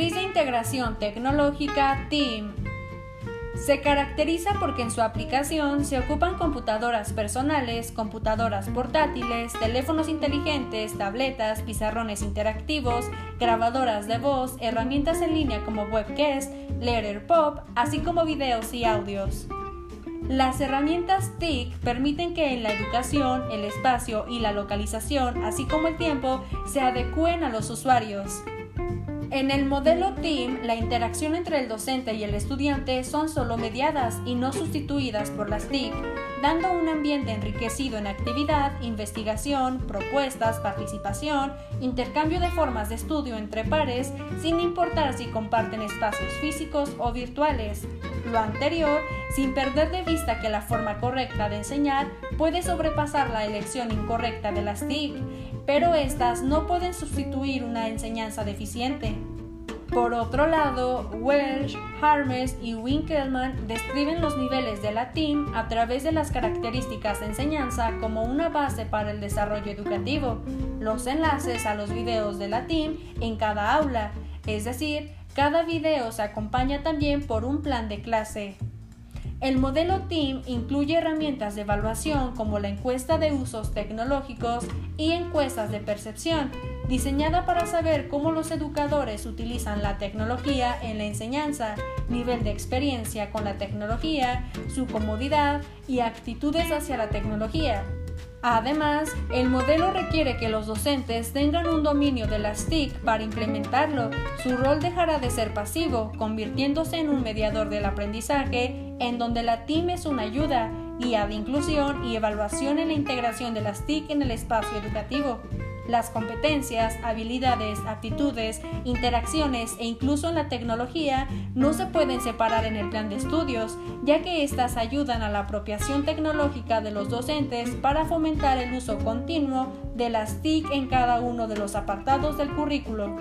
integración tecnológica TIM. Se caracteriza porque en su aplicación se ocupan computadoras personales, computadoras portátiles, teléfonos inteligentes, tabletas, pizarrones interactivos, grabadoras de voz, herramientas en línea como Webcast, Letterpop, así como videos y audios. Las herramientas TIC permiten que en la educación, el espacio y la localización, así como el tiempo, se adecúen a los usuarios. En el modelo TEAM, la interacción entre el docente y el estudiante son solo mediadas y no sustituidas por las TIC, dando un ambiente enriquecido en actividad, investigación, propuestas, participación, intercambio de formas de estudio entre pares, sin importar si comparten espacios físicos o virtuales. Lo anterior, sin perder de vista que la forma correcta de enseñar puede sobrepasar la elección incorrecta de las TIC pero estas no pueden sustituir una enseñanza deficiente. Por otro lado, Welsh, Harmes y Winkelmann describen los niveles de la TIM a través de las características de enseñanza como una base para el desarrollo educativo, los enlaces a los videos de la TIM en cada aula, es decir, cada video se acompaña también por un plan de clase. El modelo TEAM incluye herramientas de evaluación como la encuesta de usos tecnológicos y encuestas de percepción, diseñada para saber cómo los educadores utilizan la tecnología en la enseñanza, nivel de experiencia con la tecnología, su comodidad y actitudes hacia la tecnología. Además, el modelo requiere que los docentes tengan un dominio de las TIC para implementarlo. Su rol dejará de ser pasivo, convirtiéndose en un mediador del aprendizaje, en donde la TIM es una ayuda, guía de inclusión y evaluación en la integración de las TIC en el espacio educativo. Las competencias, habilidades, aptitudes, interacciones e incluso en la tecnología no se pueden separar en el plan de estudios, ya que éstas ayudan a la apropiación tecnológica de los docentes para fomentar el uso continuo de las TIC en cada uno de los apartados del currículo.